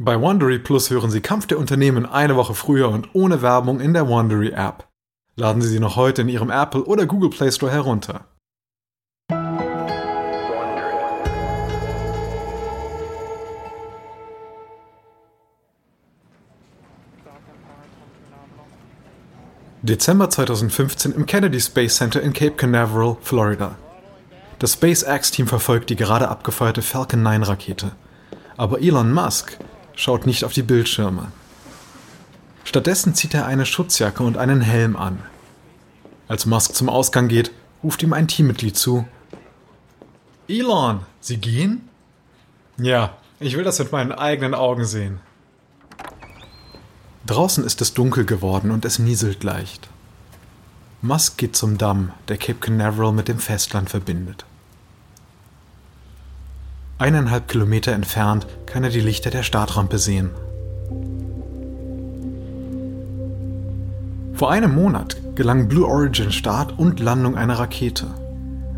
Bei Wondery Plus hören Sie Kampf der Unternehmen eine Woche früher und ohne Werbung in der Wondery App. Laden Sie sie noch heute in Ihrem Apple oder Google Play Store herunter. Dezember 2015 im Kennedy Space Center in Cape Canaveral, Florida. Das SpaceX-Team verfolgt die gerade abgefeuerte Falcon 9-Rakete. Aber Elon Musk schaut nicht auf die Bildschirme. Stattdessen zieht er eine Schutzjacke und einen Helm an. Als Musk zum Ausgang geht, ruft ihm ein Teammitglied zu. Elon, Sie gehen? Ja, ich will das mit meinen eigenen Augen sehen. Draußen ist es dunkel geworden und es nieselt leicht. Musk geht zum Damm, der Cape Canaveral mit dem Festland verbindet. Eineinhalb Kilometer entfernt kann er die Lichter der Startrampe sehen. Vor einem Monat gelang Blue Origin Start und Landung einer Rakete.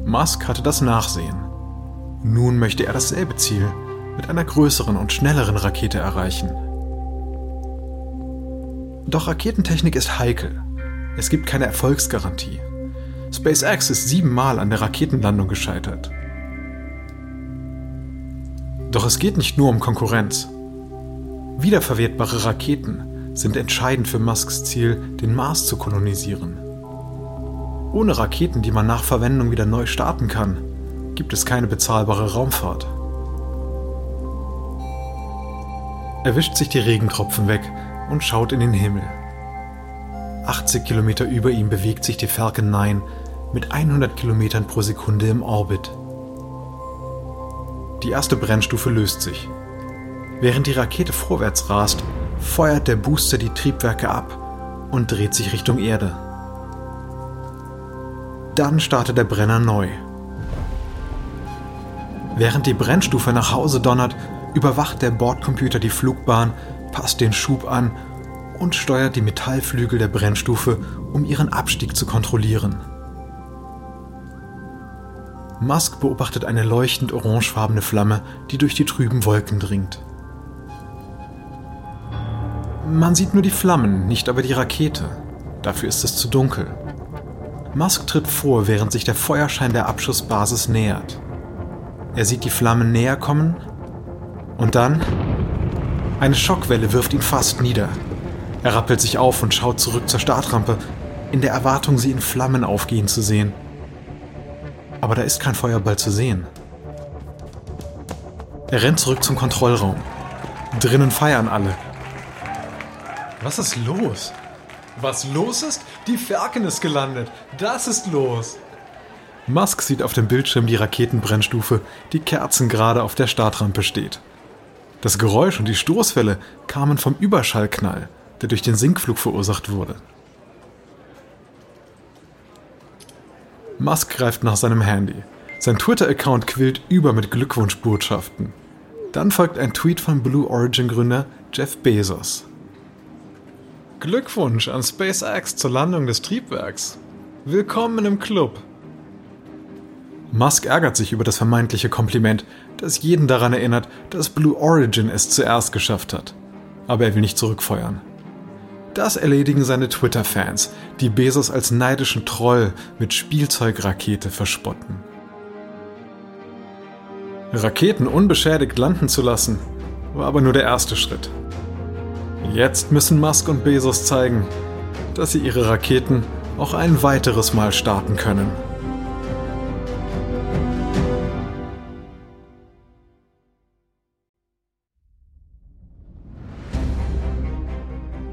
Musk hatte das Nachsehen. Nun möchte er dasselbe Ziel mit einer größeren und schnelleren Rakete erreichen. Doch Raketentechnik ist heikel. Es gibt keine Erfolgsgarantie. SpaceX ist siebenmal an der Raketenlandung gescheitert. Doch es geht nicht nur um Konkurrenz. Wiederverwertbare Raketen sind entscheidend für Musks Ziel, den Mars zu kolonisieren. Ohne Raketen, die man nach Verwendung wieder neu starten kann, gibt es keine bezahlbare Raumfahrt. Er wischt sich die Regentropfen weg und schaut in den Himmel. 80 Kilometer über ihm bewegt sich die Falcon 9 mit 100 Kilometern pro Sekunde im Orbit. Die erste Brennstufe löst sich. Während die Rakete vorwärts rast, feuert der Booster die Triebwerke ab und dreht sich Richtung Erde. Dann startet der Brenner neu. Während die Brennstufe nach Hause donnert, überwacht der Bordcomputer die Flugbahn passt den Schub an und steuert die Metallflügel der Brennstufe, um ihren Abstieg zu kontrollieren. Musk beobachtet eine leuchtend orangefarbene Flamme, die durch die trüben Wolken dringt. Man sieht nur die Flammen, nicht aber die Rakete. Dafür ist es zu dunkel. Musk tritt vor, während sich der Feuerschein der Abschussbasis nähert. Er sieht die Flammen näher kommen und dann eine Schockwelle wirft ihn fast nieder. Er rappelt sich auf und schaut zurück zur Startrampe, in der Erwartung, sie in Flammen aufgehen zu sehen. Aber da ist kein Feuerball zu sehen. Er rennt zurück zum Kontrollraum. Drinnen feiern alle. Was ist los? Was los ist? Die Falcon ist gelandet. Das ist los. Musk sieht auf dem Bildschirm die Raketenbrennstufe, die kerzengerade auf der Startrampe steht. Das Geräusch und die Stoßwelle kamen vom Überschallknall, der durch den Sinkflug verursacht wurde. Musk greift nach seinem Handy. Sein Twitter-Account quillt über mit Glückwunschbotschaften. Dann folgt ein Tweet von Blue Origin-Gründer Jeff Bezos. Glückwunsch an SpaceX zur Landung des Triebwerks. Willkommen im Club. Musk ärgert sich über das vermeintliche Kompliment, das jeden daran erinnert, dass Blue Origin es zuerst geschafft hat. Aber er will nicht zurückfeuern. Das erledigen seine Twitter-Fans, die Bezos als neidischen Troll mit Spielzeugrakete verspotten. Raketen unbeschädigt landen zu lassen, war aber nur der erste Schritt. Jetzt müssen Musk und Bezos zeigen, dass sie ihre Raketen auch ein weiteres Mal starten können.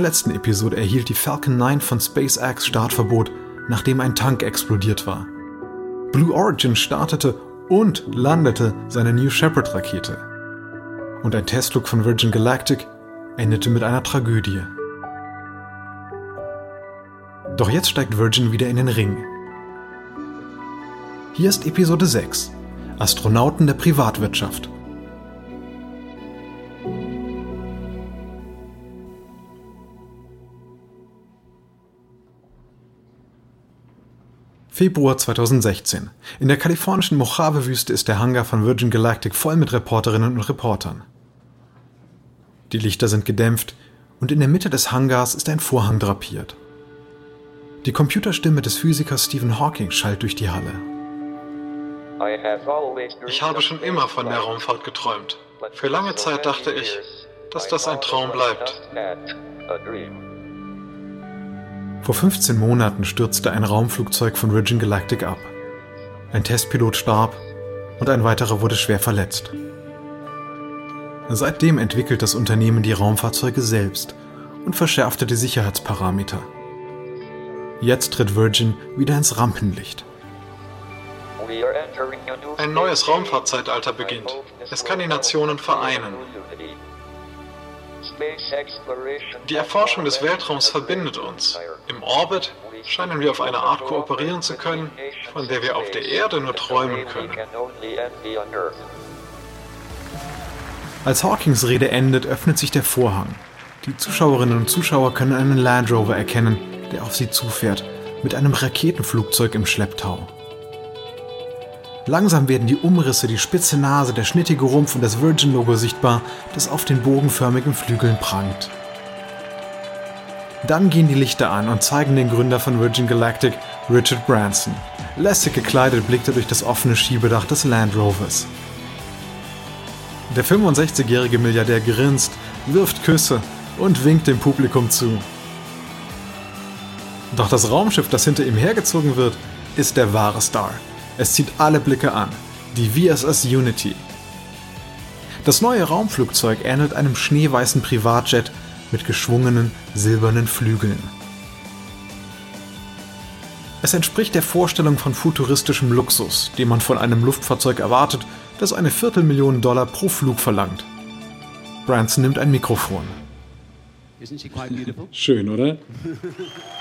Der letzten Episode erhielt die Falcon 9 von SpaceX Startverbot, nachdem ein Tank explodiert war. Blue Origin startete und landete seine New Shepard Rakete. Und ein Testflug von Virgin Galactic endete mit einer Tragödie. Doch jetzt steigt Virgin wieder in den Ring. Hier ist Episode 6 Astronauten der Privatwirtschaft. Februar 2016. In der kalifornischen Mojave-Wüste ist der Hangar von Virgin Galactic voll mit Reporterinnen und Reportern. Die Lichter sind gedämpft und in der Mitte des Hangars ist ein Vorhang drapiert. Die Computerstimme des Physikers Stephen Hawking schallt durch die Halle. Ich habe schon immer von der Raumfahrt geträumt. Für lange Zeit dachte ich, dass das ein Traum bleibt. Vor 15 Monaten stürzte ein Raumflugzeug von Virgin Galactic ab. Ein Testpilot starb und ein weiterer wurde schwer verletzt. Seitdem entwickelt das Unternehmen die Raumfahrzeuge selbst und verschärfte die Sicherheitsparameter. Jetzt tritt Virgin wieder ins Rampenlicht. Ein neues Raumfahrtzeitalter beginnt. Es kann die Nationen vereinen. Die Erforschung des Weltraums verbindet uns. Im Orbit scheinen wir auf eine Art kooperieren zu können, von der wir auf der Erde nur träumen können. Als Hawkings Rede endet, öffnet sich der Vorhang. Die Zuschauerinnen und Zuschauer können einen Land Rover erkennen, der auf sie zufährt, mit einem Raketenflugzeug im Schlepptau. Langsam werden die Umrisse, die spitze Nase, der schnittige Rumpf und das Virgin-Logo sichtbar, das auf den bogenförmigen Flügeln prangt. Dann gehen die Lichter an und zeigen den Gründer von Virgin Galactic, Richard Branson. Lässig gekleidet blickt er durch das offene Schiebedach des Land Rovers. Der 65-jährige Milliardär grinst, wirft Küsse und winkt dem Publikum zu. Doch das Raumschiff, das hinter ihm hergezogen wird, ist der wahre Star. Es zieht alle Blicke an. Die VSS Unity. Das neue Raumflugzeug ähnelt einem schneeweißen Privatjet mit geschwungenen silbernen Flügeln. Es entspricht der Vorstellung von futuristischem Luxus, den man von einem Luftfahrzeug erwartet, das eine Viertelmillion Dollar pro Flug verlangt. Branson nimmt ein Mikrofon. Schön, oder?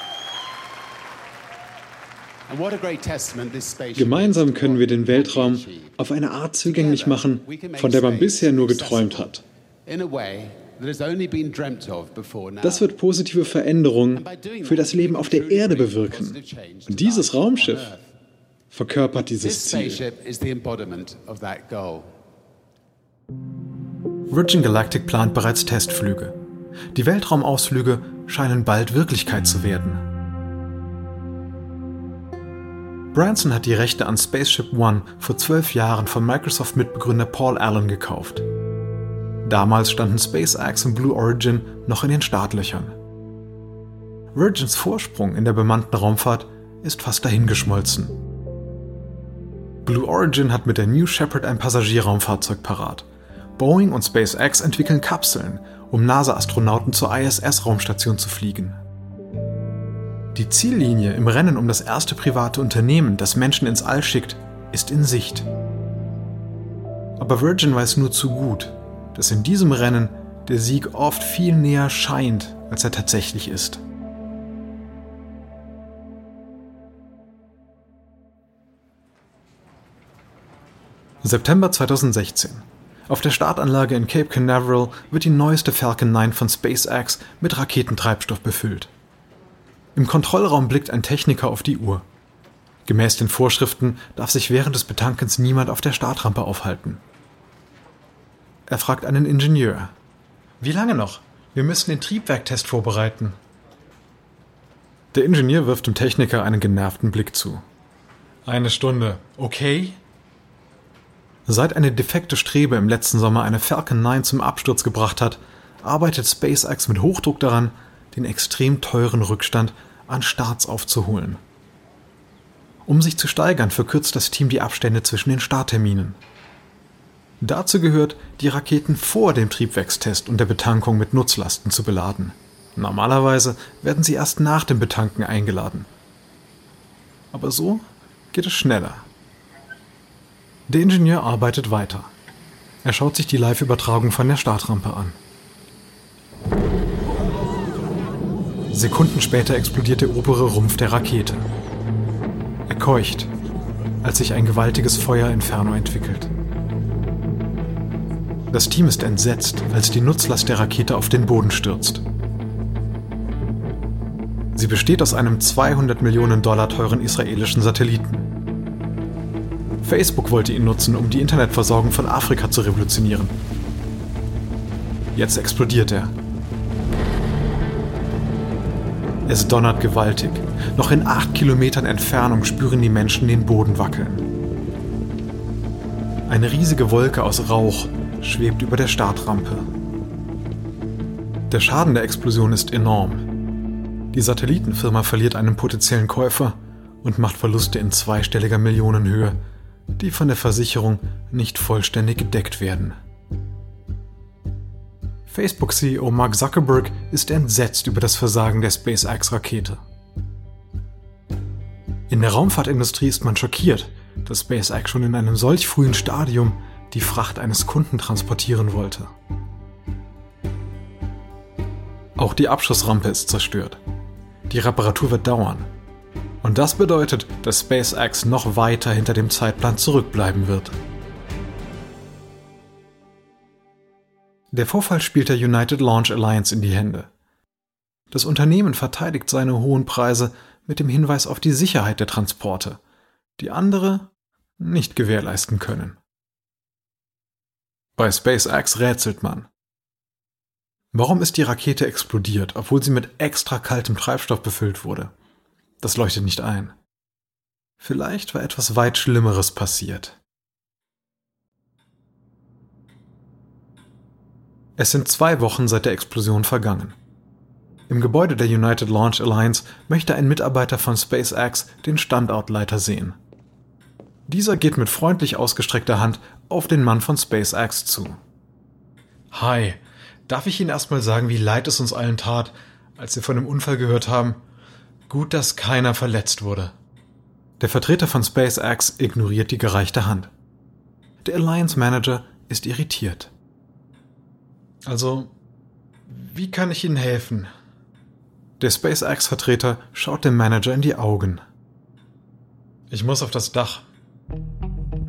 Gemeinsam können wir den Weltraum auf eine Art zugänglich machen, von der man bisher nur geträumt hat. Das wird positive Veränderungen für das Leben auf der Erde bewirken. Und dieses Raumschiff verkörpert dieses Ziel. Virgin Galactic plant bereits Testflüge. Die Weltraumausflüge scheinen bald Wirklichkeit zu werden. Branson hat die Rechte an Spaceship One vor zwölf Jahren von Microsoft-Mitbegründer Paul Allen gekauft. Damals standen SpaceX und Blue Origin noch in den Startlöchern. Virgins Vorsprung in der bemannten Raumfahrt ist fast dahingeschmolzen. Blue Origin hat mit der New Shepard ein Passagierraumfahrzeug parat. Boeing und SpaceX entwickeln Kapseln, um NASA-Astronauten zur ISS-Raumstation zu fliegen. Die Ziellinie im Rennen um das erste private Unternehmen, das Menschen ins All schickt, ist in Sicht. Aber Virgin weiß nur zu gut, dass in diesem Rennen der Sieg oft viel näher scheint, als er tatsächlich ist. September 2016. Auf der Startanlage in Cape Canaveral wird die neueste Falcon 9 von SpaceX mit Raketentreibstoff befüllt. Im Kontrollraum blickt ein Techniker auf die Uhr. Gemäß den Vorschriften darf sich während des Betankens niemand auf der Startrampe aufhalten. Er fragt einen Ingenieur. Wie lange noch? Wir müssen den Triebwerktest vorbereiten. Der Ingenieur wirft dem Techniker einen genervten Blick zu. Eine Stunde, okay? Seit eine defekte Strebe im letzten Sommer eine Falcon 9 zum Absturz gebracht hat, arbeitet SpaceX mit Hochdruck daran, den extrem teuren Rückstand an Starts aufzuholen. Um sich zu steigern, verkürzt das Team die Abstände zwischen den Startterminen. Dazu gehört, die Raketen vor dem Triebwerkstest und der Betankung mit Nutzlasten zu beladen. Normalerweise werden sie erst nach dem Betanken eingeladen. Aber so geht es schneller. Der Ingenieur arbeitet weiter. Er schaut sich die Live-Übertragung von der Startrampe an. Sekunden später explodiert der obere Rumpf der Rakete. Er keucht, als sich ein gewaltiges Feuerinferno entwickelt. Das Team ist entsetzt, als die Nutzlast der Rakete auf den Boden stürzt. Sie besteht aus einem 200 Millionen Dollar teuren israelischen Satelliten. Facebook wollte ihn nutzen, um die Internetversorgung von Afrika zu revolutionieren. Jetzt explodiert er. Es donnert gewaltig. Noch in acht Kilometern Entfernung spüren die Menschen den Boden wackeln. Eine riesige Wolke aus Rauch schwebt über der Startrampe. Der Schaden der Explosion ist enorm. Die Satellitenfirma verliert einen potenziellen Käufer und macht Verluste in zweistelliger Millionenhöhe, die von der Versicherung nicht vollständig gedeckt werden. Facebook-CEO Mark Zuckerberg ist entsetzt über das Versagen der SpaceX-Rakete. In der Raumfahrtindustrie ist man schockiert, dass SpaceX schon in einem solch frühen Stadium die Fracht eines Kunden transportieren wollte. Auch die Abschussrampe ist zerstört. Die Reparatur wird dauern. Und das bedeutet, dass SpaceX noch weiter hinter dem Zeitplan zurückbleiben wird. Der Vorfall spielt der United Launch Alliance in die Hände. Das Unternehmen verteidigt seine hohen Preise mit dem Hinweis auf die Sicherheit der Transporte, die andere nicht gewährleisten können. Bei SpaceX rätselt man. Warum ist die Rakete explodiert, obwohl sie mit extra kaltem Treibstoff befüllt wurde? Das leuchtet nicht ein. Vielleicht war etwas weit Schlimmeres passiert. Es sind zwei Wochen seit der Explosion vergangen. Im Gebäude der United Launch Alliance möchte ein Mitarbeiter von SpaceX den Standortleiter sehen. Dieser geht mit freundlich ausgestreckter Hand auf den Mann von SpaceX zu. Hi, darf ich Ihnen erstmal sagen, wie leid es uns allen tat, als wir von dem Unfall gehört haben? Gut, dass keiner verletzt wurde. Der Vertreter von SpaceX ignoriert die gereichte Hand. Der Alliance Manager ist irritiert. Also, wie kann ich Ihnen helfen? Der SpaceX-Vertreter schaut dem Manager in die Augen. Ich muss auf das Dach.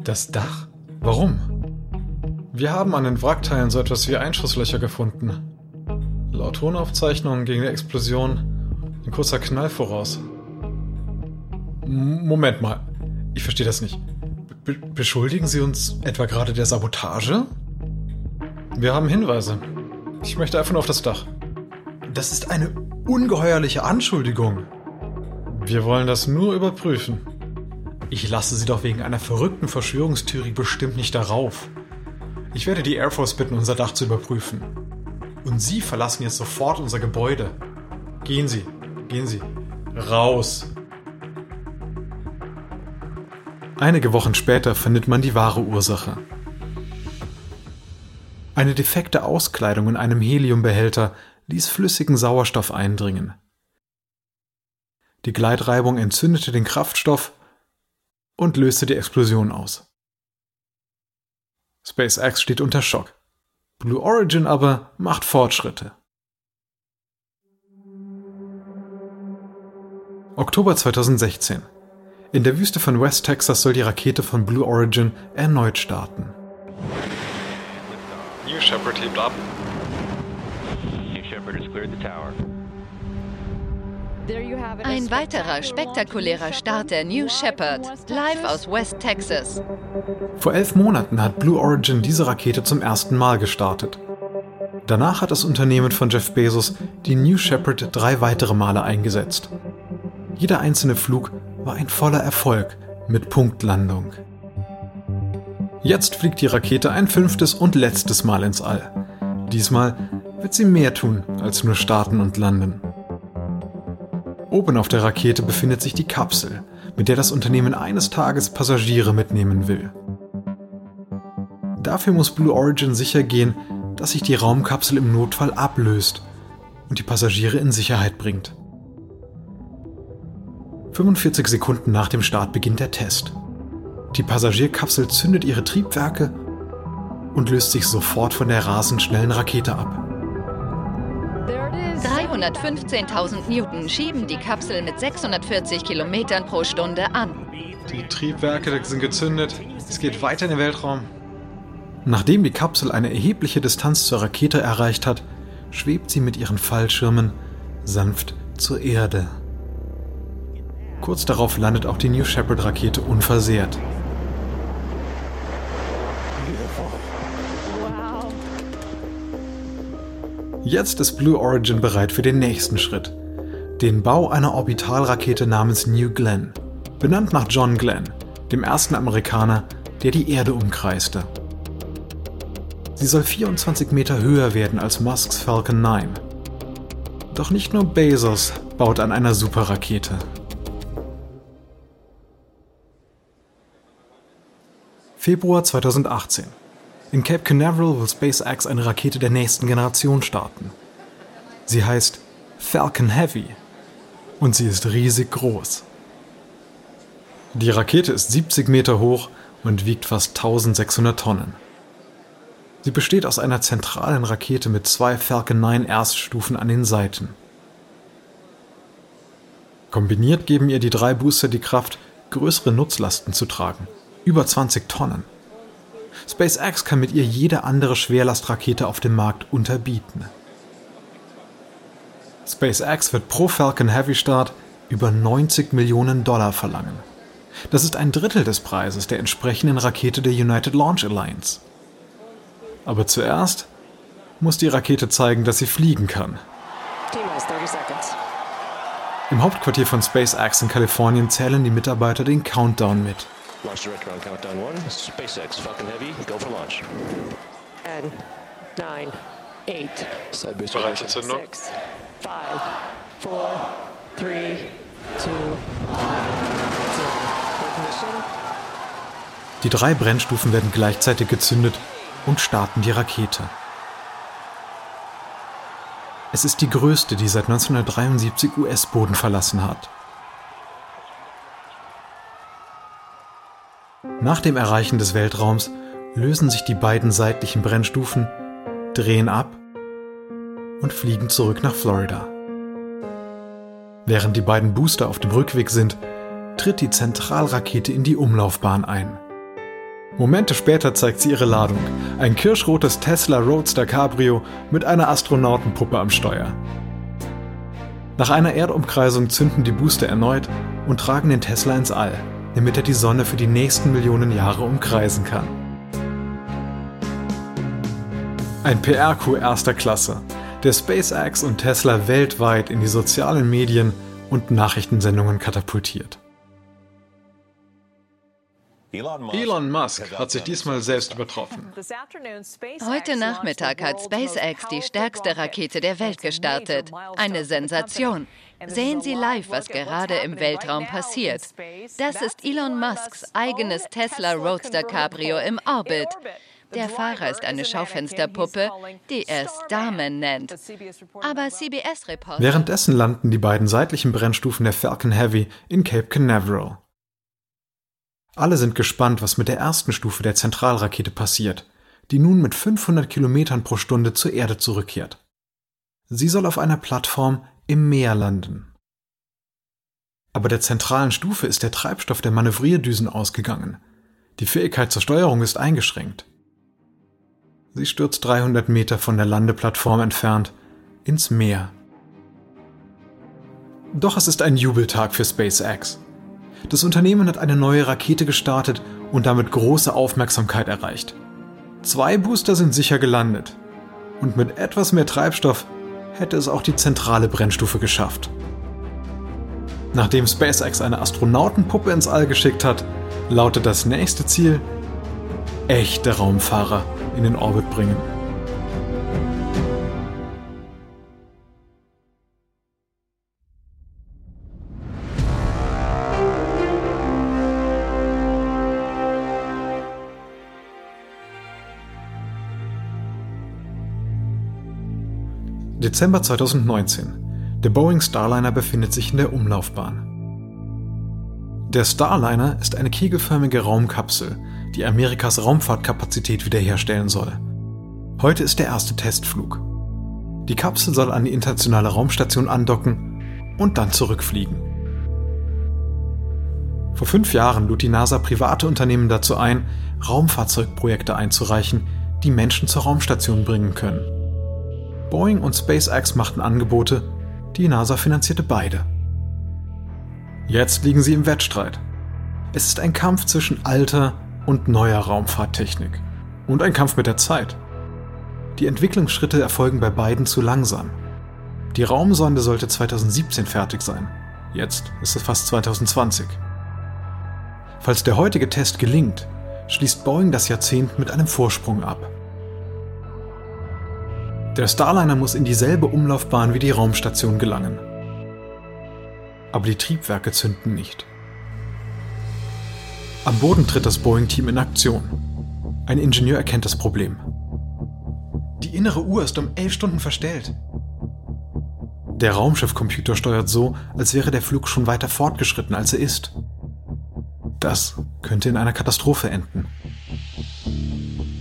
Das Dach? Warum? Wir haben an den Wrackteilen so etwas wie Einschusslöcher gefunden. Laut Tonaufzeichnungen ging der Explosion ein kurzer Knall voraus. M Moment mal, ich verstehe das nicht. Be beschuldigen Sie uns etwa gerade der Sabotage? Wir haben Hinweise. Ich möchte einfach nur auf das Dach. Das ist eine ungeheuerliche Anschuldigung. Wir wollen das nur überprüfen. Ich lasse Sie doch wegen einer verrückten Verschwörungstheorie bestimmt nicht darauf. Ich werde die Air Force bitten, unser Dach zu überprüfen. Und Sie verlassen jetzt sofort unser Gebäude. Gehen Sie, gehen Sie. Raus. Einige Wochen später findet man die wahre Ursache. Eine defekte Auskleidung in einem Heliumbehälter ließ flüssigen Sauerstoff eindringen. Die Gleitreibung entzündete den Kraftstoff und löste die Explosion aus. SpaceX steht unter Schock. Blue Origin aber macht Fortschritte. Oktober 2016. In der Wüste von West Texas soll die Rakete von Blue Origin erneut starten. New Shepard teamed up. New Shepard has cleared the tower. Ein weiterer spektakulärer Start der New Shepard, live aus West Texas. Vor elf Monaten hat Blue Origin diese Rakete zum ersten Mal gestartet. Danach hat das Unternehmen von Jeff Bezos die New Shepard drei weitere Male eingesetzt. Jeder einzelne Flug war ein voller Erfolg mit Punktlandung. Jetzt fliegt die Rakete ein fünftes und letztes Mal ins All. Diesmal wird sie mehr tun als nur starten und landen. Oben auf der Rakete befindet sich die Kapsel, mit der das Unternehmen eines Tages Passagiere mitnehmen will. Dafür muss Blue Origin sicher gehen, dass sich die Raumkapsel im Notfall ablöst und die Passagiere in Sicherheit bringt. 45 Sekunden nach dem Start beginnt der Test. Die Passagierkapsel zündet ihre Triebwerke und löst sich sofort von der rasend schnellen Rakete ab. 215.000 Newton schieben die Kapsel mit 640 Kilometern pro Stunde an. Die Triebwerke sind gezündet. Es geht weiter in den Weltraum. Nachdem die Kapsel eine erhebliche Distanz zur Rakete erreicht hat, schwebt sie mit ihren Fallschirmen sanft zur Erde. Kurz darauf landet auch die New Shepard-Rakete unversehrt. Jetzt ist Blue Origin bereit für den nächsten Schritt. Den Bau einer Orbitalrakete namens New Glenn. Benannt nach John Glenn, dem ersten Amerikaner, der die Erde umkreiste. Sie soll 24 Meter höher werden als Musks Falcon 9. Doch nicht nur Bezos baut an einer Superrakete. Februar 2018. In Cape Canaveral will SpaceX eine Rakete der nächsten Generation starten. Sie heißt Falcon Heavy und sie ist riesig groß. Die Rakete ist 70 Meter hoch und wiegt fast 1600 Tonnen. Sie besteht aus einer zentralen Rakete mit zwei Falcon 9 Erststufen an den Seiten. Kombiniert geben ihr die drei Booster die Kraft, größere Nutzlasten zu tragen, über 20 Tonnen. SpaceX kann mit ihr jede andere Schwerlastrakete auf dem Markt unterbieten. SpaceX wird pro Falcon Heavy Start über 90 Millionen Dollar verlangen. Das ist ein Drittel des Preises der entsprechenden Rakete der United Launch Alliance. Aber zuerst muss die Rakete zeigen, dass sie fliegen kann. Im Hauptquartier von SpaceX in Kalifornien zählen die Mitarbeiter den Countdown mit. Launch director on countdown one. SpaceX Falcon Heavy, go for launch. 10, 9, 8, Side booster Bereits Entzündung. 6, 5, 4, 3, 2, 1, Die drei Brennstufen werden gleichzeitig gezündet und starten die Rakete. Es ist die größte, die seit 1973 US-Boden verlassen hat. Nach dem Erreichen des Weltraums lösen sich die beiden seitlichen Brennstufen, drehen ab und fliegen zurück nach Florida. Während die beiden Booster auf dem Rückweg sind, tritt die Zentralrakete in die Umlaufbahn ein. Momente später zeigt sie ihre Ladung, ein kirschrotes Tesla Roadster Cabrio mit einer Astronautenpuppe am Steuer. Nach einer Erdumkreisung zünden die Booster erneut und tragen den Tesla ins All damit er die Sonne für die nächsten Millionen Jahre umkreisen kann. Ein PR-Coup erster Klasse, der SpaceX und Tesla weltweit in die sozialen Medien und Nachrichtensendungen katapultiert. Elon Musk hat sich diesmal selbst übertroffen. Heute Nachmittag hat SpaceX die stärkste Rakete der Welt gestartet. Eine Sensation. Sehen Sie live, was gerade im Weltraum passiert. Das ist Elon Musks eigenes Tesla Roadster Cabrio im Orbit. Der Fahrer ist eine Schaufensterpuppe, die er Starman nennt. Aber CBS-Reporter. Währenddessen landen die beiden seitlichen Brennstufen der Falcon Heavy in Cape Canaveral. Alle sind gespannt, was mit der ersten Stufe der Zentralrakete passiert, die nun mit 500 Kilometern pro Stunde zur Erde zurückkehrt. Sie soll auf einer Plattform im Meer landen. Aber der zentralen Stufe ist der Treibstoff der Manövrierdüsen ausgegangen. Die Fähigkeit zur Steuerung ist eingeschränkt. Sie stürzt 300 Meter von der Landeplattform entfernt ins Meer. Doch es ist ein Jubeltag für SpaceX. Das Unternehmen hat eine neue Rakete gestartet und damit große Aufmerksamkeit erreicht. Zwei Booster sind sicher gelandet. Und mit etwas mehr Treibstoff hätte es auch die zentrale Brennstufe geschafft. Nachdem SpaceX eine Astronautenpuppe ins All geschickt hat, lautet das nächste Ziel echte Raumfahrer in den Orbit bringen. Dezember 2019. Der Boeing Starliner befindet sich in der Umlaufbahn. Der Starliner ist eine kegelförmige Raumkapsel, die Amerikas Raumfahrtkapazität wiederherstellen soll. Heute ist der erste Testflug. Die Kapsel soll an die internationale Raumstation andocken und dann zurückfliegen. Vor fünf Jahren lud die NASA private Unternehmen dazu ein, Raumfahrzeugprojekte einzureichen, die Menschen zur Raumstation bringen können. Boeing und SpaceX machten Angebote, die NASA finanzierte beide. Jetzt liegen sie im Wettstreit. Es ist ein Kampf zwischen alter und neuer Raumfahrttechnik und ein Kampf mit der Zeit. Die Entwicklungsschritte erfolgen bei beiden zu langsam. Die Raumsonde sollte 2017 fertig sein. Jetzt ist es fast 2020. Falls der heutige Test gelingt, schließt Boeing das Jahrzehnt mit einem Vorsprung ab. Der Starliner muss in dieselbe Umlaufbahn wie die Raumstation gelangen. Aber die Triebwerke zünden nicht. Am Boden tritt das Boeing-Team in Aktion. Ein Ingenieur erkennt das Problem. Die innere Uhr ist um elf Stunden verstellt. Der Raumschiffcomputer steuert so, als wäre der Flug schon weiter fortgeschritten, als er ist. Das könnte in einer Katastrophe enden.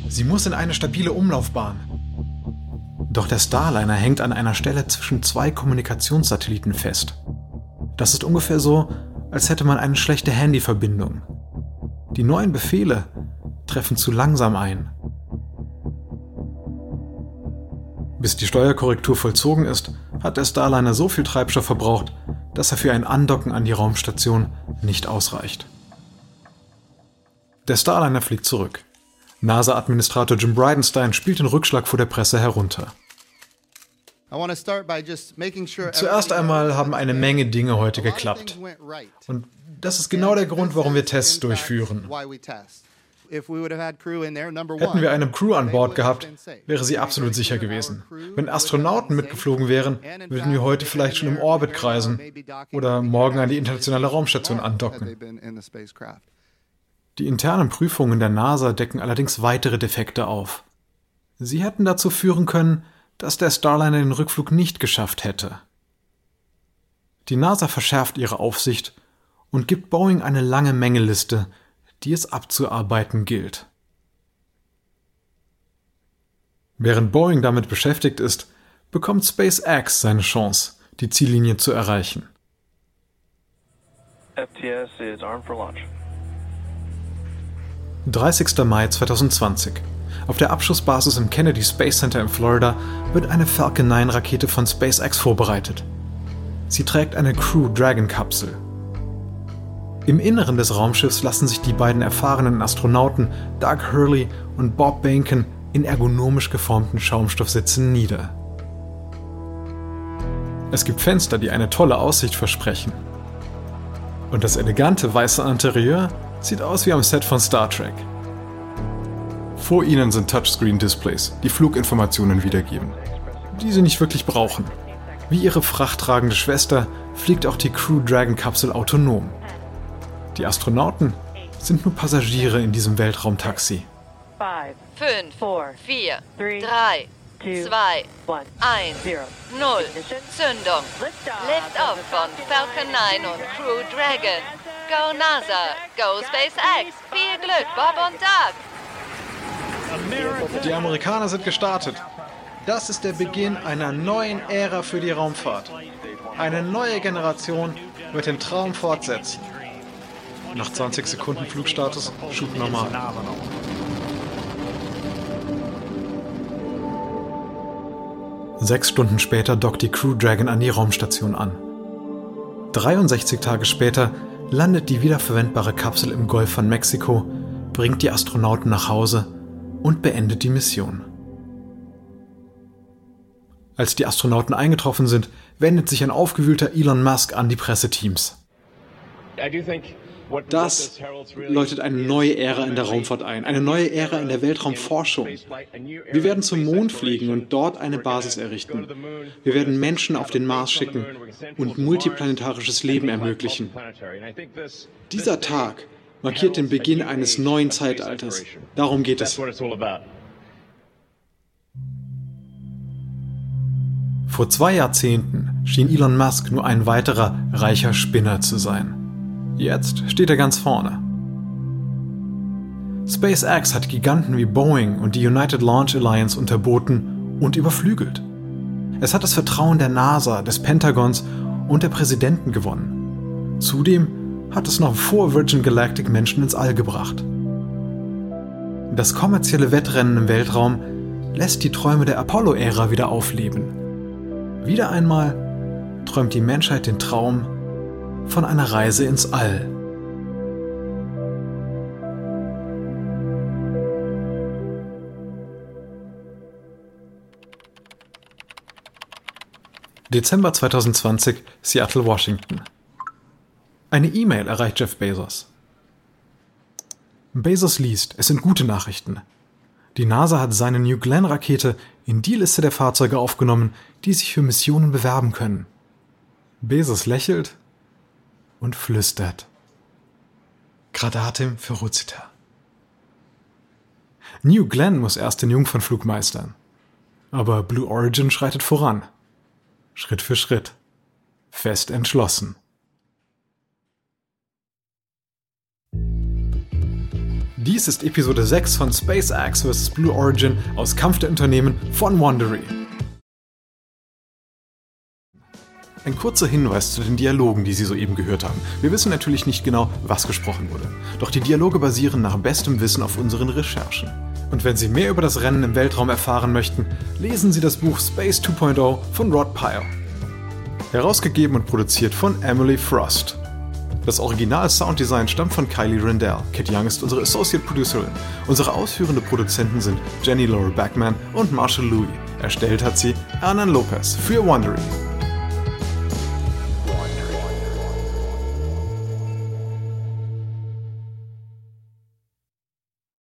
Sie muss in eine stabile Umlaufbahn. Doch der Starliner hängt an einer Stelle zwischen zwei Kommunikationssatelliten fest. Das ist ungefähr so, als hätte man eine schlechte Handyverbindung. Die neuen Befehle treffen zu langsam ein. Bis die Steuerkorrektur vollzogen ist, hat der Starliner so viel Treibstoff verbraucht, dass er für ein Andocken an die Raumstation nicht ausreicht. Der Starliner fliegt zurück. NASA-Administrator Jim Bridenstine spielt den Rückschlag vor der Presse herunter. Zuerst einmal haben eine Menge Dinge heute geklappt. Und das ist genau der Grund, warum wir Tests durchführen. Hätten wir eine Crew an Bord gehabt, wäre sie absolut sicher gewesen. Wenn Astronauten mitgeflogen wären, würden wir heute vielleicht schon im Orbit kreisen oder morgen an die internationale Raumstation andocken. Die internen Prüfungen der NASA decken allerdings weitere Defekte auf. Sie hätten dazu führen können, dass der Starliner den Rückflug nicht geschafft hätte. Die NASA verschärft ihre Aufsicht und gibt Boeing eine lange Mängeliste, die es abzuarbeiten gilt. Während Boeing damit beschäftigt ist, bekommt SpaceX seine Chance, die Ziellinie zu erreichen. FTS is armed for launch. 30. Mai 2020. Auf der Abschussbasis im Kennedy Space Center in Florida wird eine Falcon 9 Rakete von SpaceX vorbereitet. Sie trägt eine Crew Dragon Kapsel, im Inneren des Raumschiffs lassen sich die beiden erfahrenen Astronauten Doug Hurley und Bob Bainken in ergonomisch geformten Schaumstoffsitzen nieder. Es gibt Fenster, die eine tolle Aussicht versprechen. Und das elegante weiße Interieur sieht aus wie am Set von Star Trek. Vor ihnen sind Touchscreen-Displays, die Fluginformationen wiedergeben, die sie nicht wirklich brauchen. Wie ihre frachttragende Schwester fliegt auch die Crew Dragon Kapsel autonom. Die Astronauten sind nur Passagiere in diesem Weltraumtaxi. 5, 4, 3, 2, 1, 0. Zündung. Lift-off von Falcon 9 und Crew Dragon. Go NASA, go SpaceX. Viel Glück, Bob und Doug. Die Amerikaner sind gestartet. Das ist der Beginn einer neuen Ära für die Raumfahrt. Eine neue Generation wird den Traum fortsetzen. Nach 20 Sekunden Flugstatus Schub normal. Sechs Stunden später dockt die Crew Dragon an die Raumstation an. 63 Tage später landet die wiederverwendbare Kapsel im Golf von Mexiko, bringt die Astronauten nach Hause und beendet die Mission. Als die Astronauten eingetroffen sind, wendet sich ein aufgewühlter Elon Musk an die Presseteams. Das läutet eine neue Ära in der Raumfahrt ein, eine neue Ära in der Weltraumforschung. Wir werden zum Mond fliegen und dort eine Basis errichten. Wir werden Menschen auf den Mars schicken und multiplanetarisches Leben ermöglichen. Dieser Tag markiert den Beginn eines neuen Zeitalters. Darum geht es. Vor zwei Jahrzehnten schien Elon Musk nur ein weiterer reicher Spinner zu sein. Jetzt steht er ganz vorne. SpaceX hat Giganten wie Boeing und die United Launch Alliance unterboten und überflügelt. Es hat das Vertrauen der NASA, des Pentagons und der Präsidenten gewonnen. Zudem hat es noch vor Virgin Galactic Menschen ins All gebracht. Das kommerzielle Wettrennen im Weltraum lässt die Träume der Apollo-Ära wieder aufleben. Wieder einmal träumt die Menschheit den Traum von einer Reise ins All. Dezember 2020, Seattle, Washington. Eine E-Mail erreicht Jeff Bezos. Bezos liest, es sind gute Nachrichten. Die NASA hat seine New Glenn-Rakete in die Liste der Fahrzeuge aufgenommen, die sich für Missionen bewerben können. Bezos lächelt und flüstert. Gradatim ferocita. New Glenn muss erst den Jungfernflug meistern. Aber Blue Origin schreitet voran. Schritt für Schritt. Fest entschlossen. Dies ist Episode 6 von SpaceX vs. Blue Origin aus Kampf der Unternehmen von Wandery. Ein kurzer Hinweis zu den Dialogen, die Sie soeben gehört haben. Wir wissen natürlich nicht genau, was gesprochen wurde. Doch die Dialoge basieren nach bestem Wissen auf unseren Recherchen. Und wenn Sie mehr über das Rennen im Weltraum erfahren möchten, lesen Sie das Buch Space 2.0 von Rod Pyle. Herausgegeben und produziert von Emily Frost. Das Original-Sounddesign stammt von Kylie Rendell. Kit Young ist unsere Associate Producerin. Unsere ausführenden Produzenten sind Jenny Laura Backman und Marshall Louis. Erstellt hat sie Hernan Lopez für Wondery.